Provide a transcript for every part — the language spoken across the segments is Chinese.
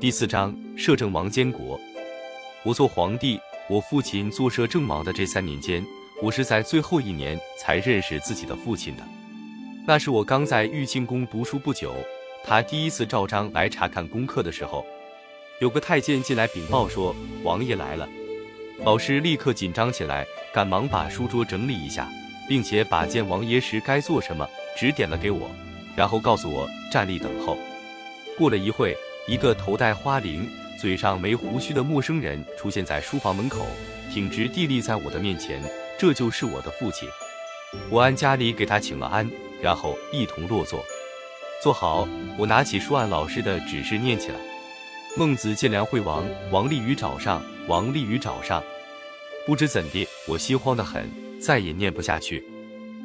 第四章，摄政王监国。我做皇帝，我父亲做摄政王的这三年间，我是在最后一年才认识自己的父亲的。那是我刚在玉清宫读书不久，他第一次召章来查看功课的时候，有个太监进来禀报说王爷来了。老师立刻紧张起来，赶忙把书桌整理一下，并且把见王爷时该做什么指点了给我，然后告诉我站立等候。过了一会。一个头戴花翎、嘴上没胡须的陌生人出现在书房门口，挺直地立在我的面前。这就是我的父亲。我按家里给他请了安，然后一同落座。坐好，我拿起书案老师的指示念起来：“孟子见梁惠王，王立于沼上，王立于沼上。”不知怎地，我心慌得很，再也念不下去。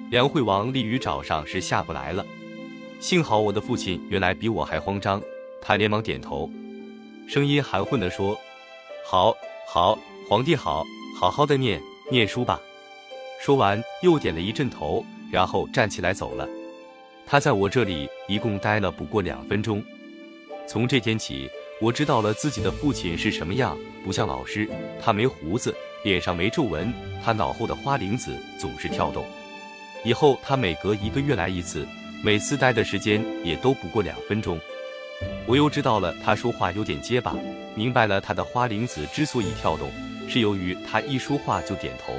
梁惠王立于沼上是下不来了。幸好我的父亲原来比我还慌张。他连忙点头，声音含混地说：“好，好，皇帝好，好好的念念书吧。”说完又点了一阵头，然后站起来走了。他在我这里一共待了不过两分钟。从这天起，我知道了自己的父亲是什么样，不像老师，他没胡子，脸上没皱纹，他脑后的花翎子总是跳动。以后他每隔一个月来一次，每次待的时间也都不过两分钟。我又知道了，他说话有点结巴，明白了他的花翎子之所以跳动，是由于他一说话就点头。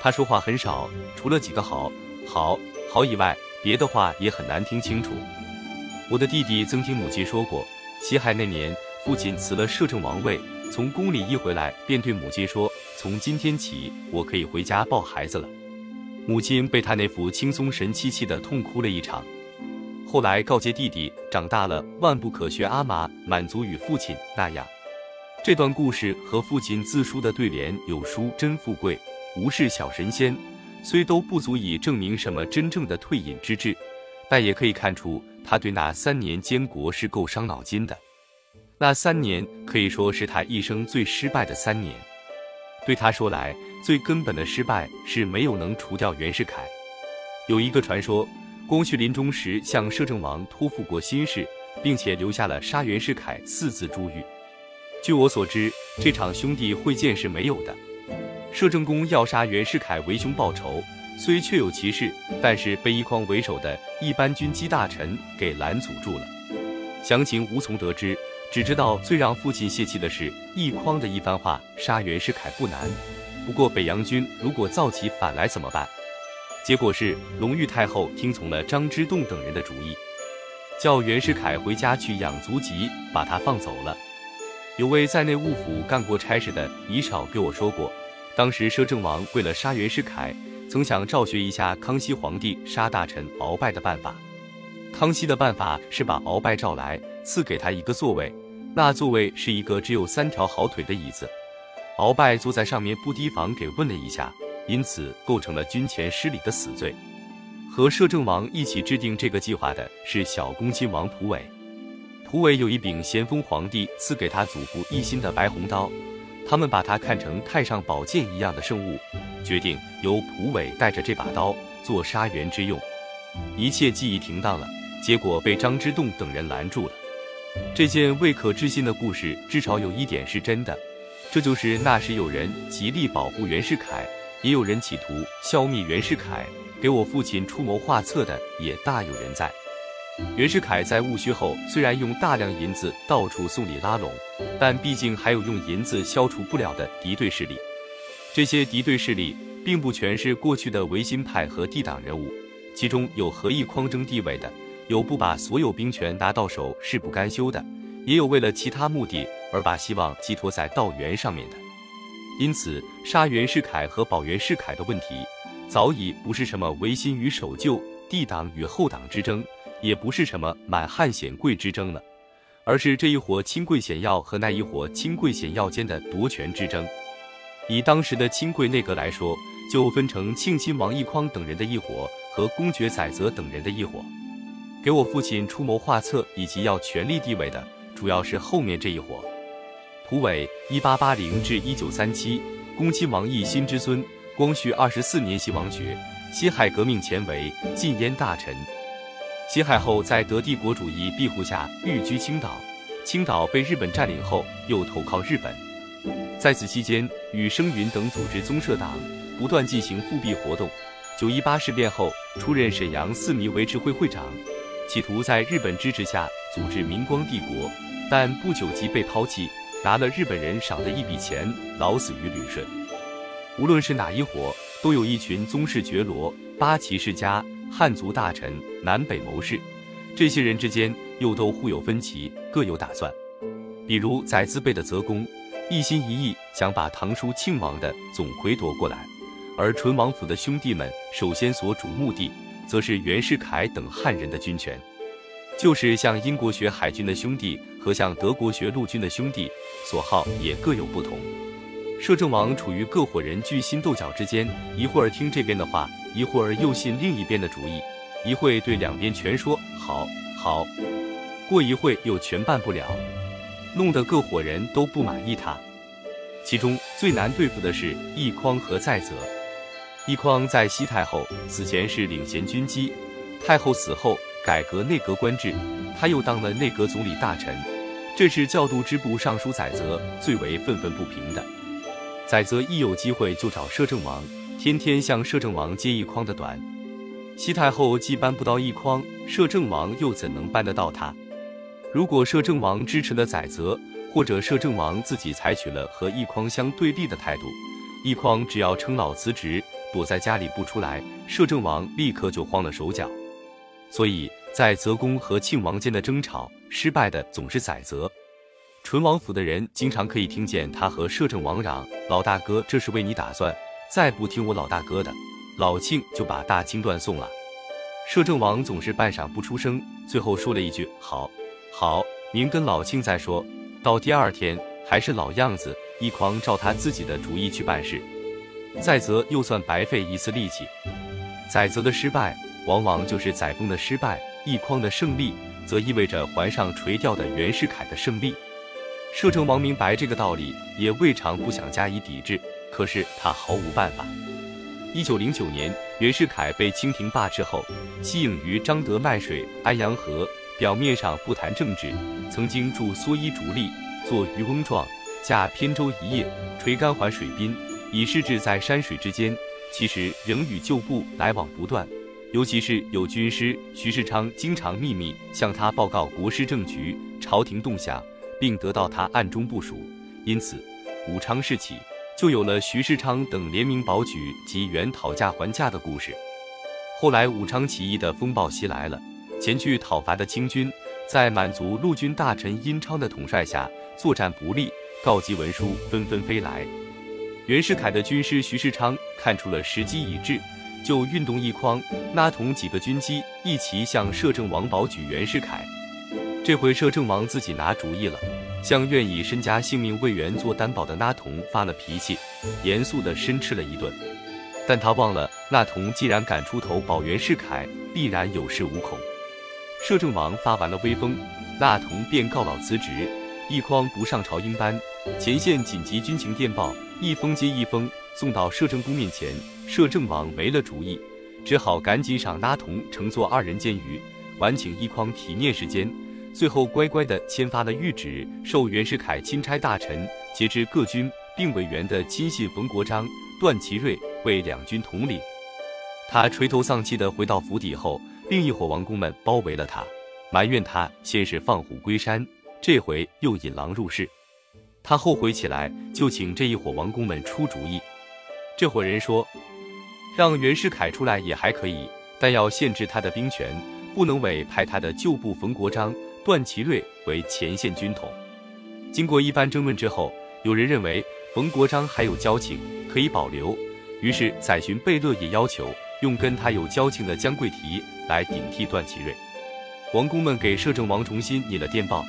他说话很少，除了几个好、好、好以外，别的话也很难听清楚。我的弟弟曾听母亲说过，西汉那年，父亲辞了摄政王位，从宫里一回来，便对母亲说：“从今天起，我可以回家抱孩子了。”母亲被他那副轻松神气气的痛哭了一场。后来告诫弟弟，长大了万不可学阿玛，满足与父亲那样。这段故事和父亲自书的对联“有书真富贵，无事小神仙”，虽都不足以证明什么真正的退隐之志，但也可以看出他对那三年监国是够伤脑筋的。那三年可以说是他一生最失败的三年。对他说来，最根本的失败是没有能除掉袁世凯。有一个传说。光绪临终时向摄政王托付过心事，并且留下了杀袁世凯四字珠玉。据我所知，这场兄弟会见是没有的。摄政公要杀袁世凯为兄报仇，虽确有其事，但是被一匡为首的一般军机大臣给拦阻住了。详情无从得知，只知道最让父亲泄气的是一匡的一番话：杀袁世凯不难，不过北洋军如果造起反来怎么办？结果是，隆裕太后听从了张之洞等人的主意，叫袁世凯回家去养足疾，把他放走了。有位在内务府干过差事的遗少给我说过，当时摄政王为了杀袁世凯，曾想照学一下康熙皇帝杀大臣鳌拜的办法。康熙的办法是把鳌拜召来，赐给他一个座位，那座位是一个只有三条好腿的椅子，鳌拜坐在上面不提防给问了一下。因此构成了军前失礼的死罪。和摄政王一起制定这个计划的是小恭亲王蒲伟。蒲伟有一柄咸丰皇帝赐给他祖父一心的白红刀，他们把它看成太上宝剑一样的圣物，决定由蒲伟带着这把刀做杀袁之用。一切记忆停当了，结果被张之洞等人拦住了。这件未可置信的故事，至少有一点是真的，这就是那时有人极力保护袁世凯。也有人企图消灭袁世凯，给我父亲出谋划策的也大有人在。袁世凯在戊戌后，虽然用大量银子到处送礼拉拢，但毕竟还有用银子消除不了的敌对势力。这些敌对势力并不全是过去的维新派和帝党人物，其中有何意匡争地位的，有不把所有兵权拿到手誓不甘休的，也有为了其他目的而把希望寄托在道元上面的。因此，杀袁世凯和保袁世凯的问题，早已不是什么维新与守旧、帝党与后党之争，也不是什么满汉显贵之争了，而是这一伙亲贵显要和那一伙亲贵显要间的夺权之争。以当时的亲贵内阁来说，就分成庆亲王奕匡等人的一伙和公爵载泽等人的一伙。给我父亲出谋划策以及要权力地位的，主要是后面这一伙。蒲伟，一八八零至一九三七，恭亲王奕欣之孙，光绪二十四年袭王爵。辛亥革命前为禁烟大臣，辛亥后在德帝国主义庇护下寓居青岛，青岛被日本占领后，又投靠日本。在此期间，与声云等组织宗社党，不断进行复辟活动。九一八事变后，出任沈阳四迷维持会会长，企图在日本支持下组织明光帝国，但不久即被抛弃，拿了日本人赏的一笔钱，老死于旅顺。无论是哪一伙，都有一群宗室觉罗、八旗世家、汉族大臣、南北谋士，这些人之间又都互有分歧，各有打算。比如载资辈的泽公，一心一意想把堂叔庆王的总魁夺过来。而淳王府的兄弟们首先所主目的，则是袁世凯等汉人的军权，就是向英国学海军的兄弟和向德国学陆军的兄弟，所好也各有不同。摄政王处于各伙人聚心斗角之间，一会儿听这边的话，一会儿又信另一边的主意，一会对两边全说好，好，过一会又全办不了，弄得各伙人都不满意他。其中最难对付的是奕匡和载泽。奕匡在西太后死前是领衔军机，太后死后改革内阁官制，他又当了内阁总理大臣，这是教度支部尚书载泽最为愤愤不平的。载泽一有机会就找摄政王，天天向摄政王揭一匡的短。西太后既搬不到一匡，摄政王又怎能搬得到他？如果摄政王支持了载泽，或者摄政王自己采取了和一匡相对立的态度，一匡只要称老辞职。躲在家里不出来，摄政王立刻就慌了手脚。所以在泽公和庆王间的争吵，失败的总是载泽。淳王府的人经常可以听见他和摄政王嚷：“老大哥，这是为你打算，再不听我老大哥的，老庆就把大清断送了。”摄政王总是半晌不出声，最后说了一句：“好，好，您跟老庆再说。”到第二天还是老样子，一狂照他自己的主意去办事。载泽又算白费一次力气。载泽的失败，往往就是载沣的失败；一匡的胜利，则意味着环上垂钓的袁世凯的胜利。摄政王明白这个道理，也未尝不想加以抵制，可是他毫无办法。一九零九年，袁世凯被清廷罢斥后，息影于张德卖水、安阳河，表面上不谈政治，曾经著蓑衣竹笠，做渔翁状，驾扁舟一叶，垂竿环水滨。以示志在山水之间，其实仍与旧部来往不断。尤其是有军师徐世昌经常秘密向他报告国师政局、朝廷动向，并得到他暗中部署。因此，武昌事起，就有了徐世昌等联名保举及原讨价还价的故事。后来武昌起义的风暴袭来了，前去讨伐的清军，在满族陆军大臣殷昌的统帅下，作战不利，告急文书纷纷飞来。袁世凯的军师徐世昌看出了时机已至，就运动一筐，拉同几个军机一齐向摄政王保举袁世凯。这回摄政王自己拿主意了，向愿以身家性命为袁做担保的拉同发了脾气，严肃地申斥了一顿。但他忘了，那同既然敢出头保袁世凯，必然有恃无恐。摄政王发完了威风，那同便告老辞职。一筐不上朝应班，前线紧急军情电报。一封接一封送到摄政宫面前，摄政王没了主意，只好赶紧赏拉童乘坐二人监舆，晚请一匡体面时间。最后乖乖地签发了谕旨，授袁世凯钦差大臣，节制各军，并委员的亲信冯国璋、段祺瑞为两军统领。他垂头丧气地回到府邸后，另一伙王公们包围了他，埋怨他先是放虎归山，这回又引狼入室。他后悔起来，就请这一伙王公们出主意。这伙人说：“让袁世凯出来也还可以，但要限制他的兵权，不能委派他的旧部冯国璋、段祺瑞为前线军统。”经过一番争论之后，有人认为冯国璋还有交情，可以保留。于是载洵、贝勒也要求用跟他有交情的姜桂提来顶替段祺瑞。王公们给摄政王重新拟了电报。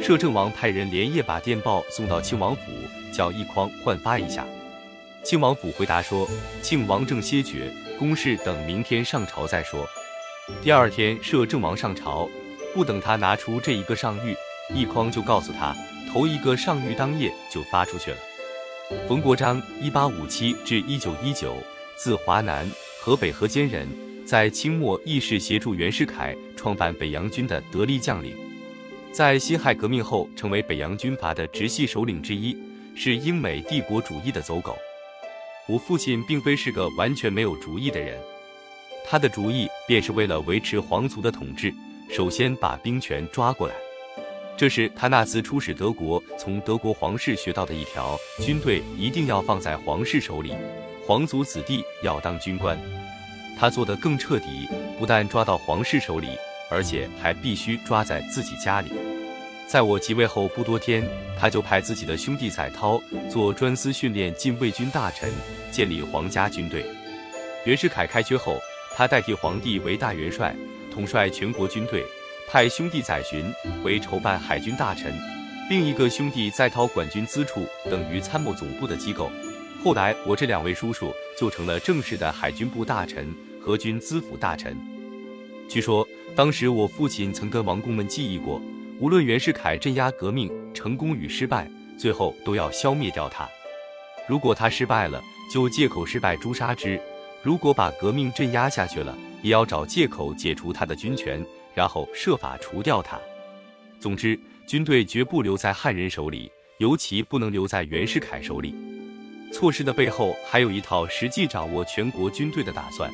摄政王派人连夜把电报送到亲王府，叫一匡换发一下。庆王府回答说：“庆王正歇爵，公事等明天上朝再说。”第二天，摄政王上朝，不等他拿出这一个上谕，一匡就告诉他，头一个上谕当夜就发出去了。冯国璋，一八五七至一九一九，字华南，河北河间人，在清末亦是协助袁世凯创办北洋军的得力将领。在辛亥革命后成为北洋军阀的直系首领之一，是英美帝国主义的走狗。我父亲并非是个完全没有主意的人，他的主意便是为了维持皇族的统治，首先把兵权抓过来。这是他那次出使德国，从德国皇室学到的一条：军队一定要放在皇室手里，皇族子弟要当军官。他做得更彻底，不但抓到皇室手里，而且还必须抓在自己家里。在我即位后不多天，他就派自己的兄弟载涛做专司训练禁卫军大臣，建立皇家军队。袁世凯开缺后，他代替皇帝为大元帅，统帅全国军队。派兄弟载洵为筹办海军大臣，另一个兄弟载涛管军资处等于参谋总部的机构。后来，我这两位叔叔就成了正式的海军部大臣和军资府大臣。据说，当时我父亲曾跟王公们记忆过，无论袁世凯镇压革命成功与失败，最后都要消灭掉他。如果他失败了，就借口失败诛杀之；如果把革命镇压下去了，也要找借口解除他的军权。然后设法除掉他。总之，军队绝不留在汉人手里，尤其不能留在袁世凯手里。措施的背后还有一套实际掌握全国军队的打算。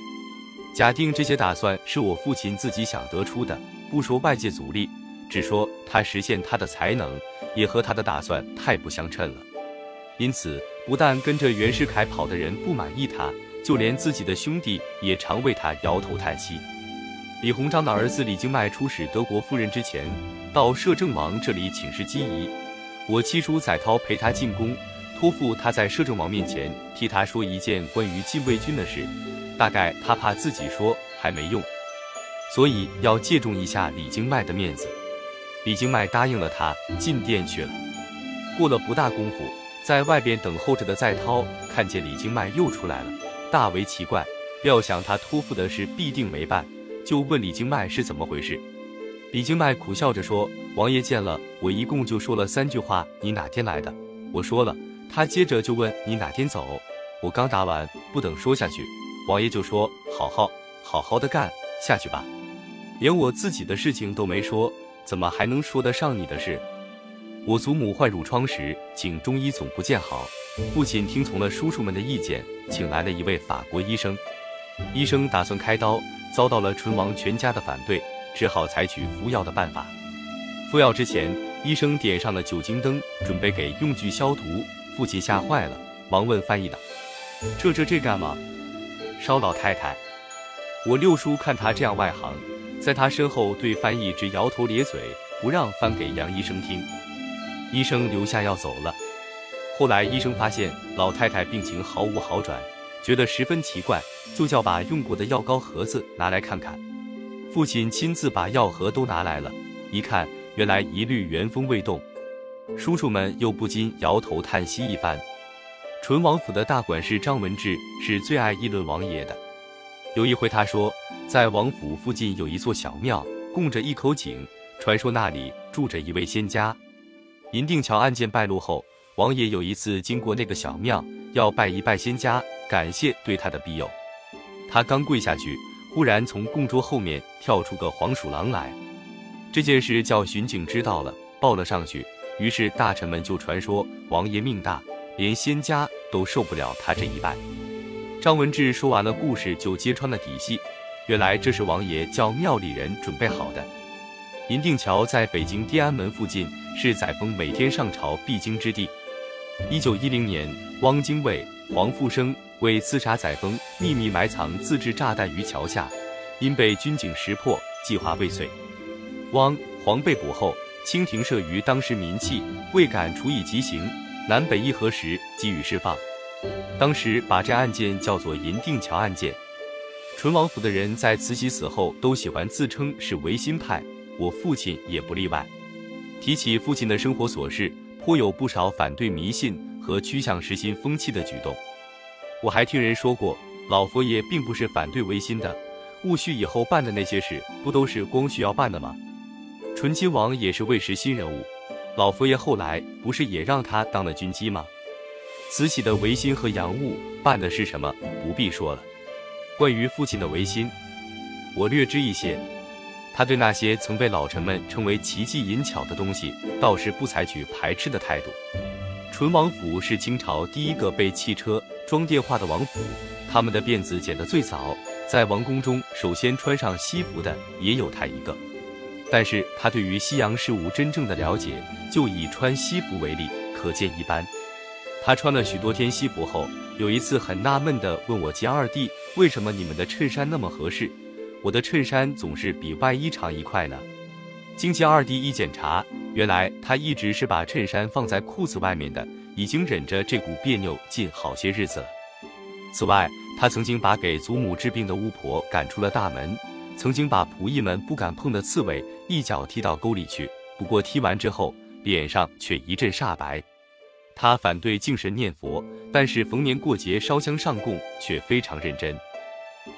假定这些打算是我父亲自己想得出的，不说外界阻力，只说他实现他的才能也和他的打算太不相称了。因此，不但跟着袁世凯跑的人不满意他，就连自己的兄弟也常为他摇头叹息。李鸿章的儿子李经迈出使德国夫人之前，到摄政王这里请示机宜。我七叔载涛陪他进宫，托付他在摄政王面前替他说一件关于禁卫军的事。大概他怕自己说还没用，所以要借重一下李经迈的面子。李经迈答应了他，进殿去了。过了不大功夫，在外边等候着的在涛看见李经迈又出来了，大为奇怪，料想他托付的事必定没办。就问李经迈是怎么回事，李经迈苦笑着说：“王爷见了我，一共就说了三句话。你哪天来的？我说了。他接着就问你哪天走。我刚答完，不等说下去，王爷就说：好好好好的干下去吧。连我自己的事情都没说，怎么还能说得上你的事？我祖母患褥疮时，请中医总不见好，父亲听从了叔叔们的意见，请来了一位法国医生。医生打算开刀。”遭到了唇王全家的反对，只好采取服药的办法。服药之前，医生点上了酒精灯，准备给用具消毒。父亲吓坏了，忙问翻译的：“这这这干嘛？烧老太太？”我六叔看他这样外行，在他身后对翻译直摇头咧嘴，不让翻给杨医生听。医生留下要走了。后来医生发现老太太病情毫无好转。觉得十分奇怪，就叫把用过的药膏盒子拿来看看。父亲亲自把药盒都拿来了，一看，原来一律原封未动。叔叔们又不禁摇头叹息一番。淳王府的大管事张文志是最爱议论王爷的。有一回他说，在王府附近有一座小庙，供着一口井，传说那里住着一位仙家。银锭桥案件败露后，王爷有一次经过那个小庙，要拜一拜仙家。感谢对他的庇佑，他刚跪下去，忽然从供桌后面跳出个黄鼠狼来。这件事叫巡警知道了，报了上去。于是大臣们就传说王爷命大，连仙家都受不了他这一拜。张文志说完了故事，就揭穿了底细。原来这是王爷叫庙里人准备好的。银锭桥在北京天安门附近，是载沣每天上朝必经之地。一九一零年，汪精卫、黄复生。为刺杀载沣，秘密埋藏自制炸弹于桥下，因被军警识破，计划未遂。汪、黄被捕后，清廷慑于当时民气，未敢处以极刑，南北议和时给予释放。当时把这案件叫做银锭桥案件。淳王府的人在慈禧死后都喜欢自称是维新派，我父亲也不例外。提起父亲的生活琐事，颇有不少反对迷信和趋向实心风气的举动。我还听人说过，老佛爷并不是反对维新的，戊戌以后办的那些事，不都是光绪要办的吗？醇亲王也是魏时新人物，老佛爷后来不是也让他当了军机吗？慈禧的维新和洋务办的是什么，不必说了。关于父亲的维新，我略知一些。他对那些曾被老臣们称为奇技淫巧的东西，倒是不采取排斥的态度。淳王府是清朝第一个被汽车装电话的王府，他们的辫子剪得最早，在王宫中首先穿上西服的也有他一个。但是他对于西洋事物真正的了解，就以穿西服为例，可见一斑。他穿了许多天西服后，有一次很纳闷地问我杰二弟：“为什么你们的衬衫那么合适，我的衬衫总是比外衣长一块呢？”经杰二弟一检查，原来他一直是把衬衫放在裤子外面的，已经忍着这股别扭近好些日子了。此外，他曾经把给祖母治病的巫婆赶出了大门。曾经把仆役们不敢碰的刺猬一脚踢到沟里去，不过踢完之后脸上却一阵煞白。他反对敬神念佛，但是逢年过节烧香上供却非常认真。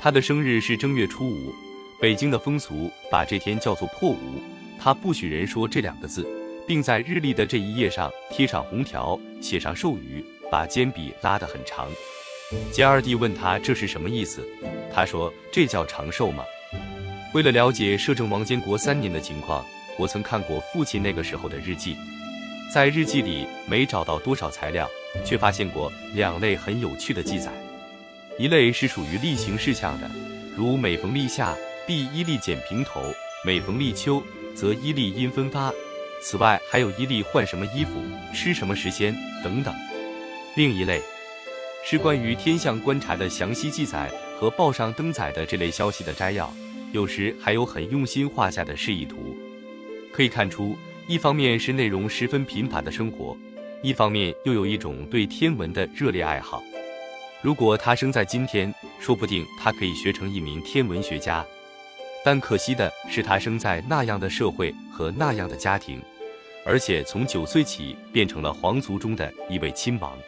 他的生日是正月初五，北京的风俗把这天叫做破五，他不许人说这两个字，并在日历的这一页上贴上红条，写上寿语，把铅笔拉得很长。杰二弟问他这是什么意思，他说这叫长寿吗？为了了解摄政王监国三年的情况，我曾看过父亲那个时候的日记，在日记里没找到多少材料，却发现过两类很有趣的记载。一类是属于例行事项的，如每逢立夏必一例剪平头，每逢立秋则一例因分发。此外还有一例换什么衣服、吃什么时间等等。另一类是关于天象观察的详细记载和报上登载的这类消息的摘要。有时还有很用心画下的示意图，可以看出，一方面是内容十分贫乏的生活，一方面又有一种对天文的热烈爱好。如果他生在今天，说不定他可以学成一名天文学家。但可惜的是，他生在那样的社会和那样的家庭，而且从九岁起变成了皇族中的一位亲王。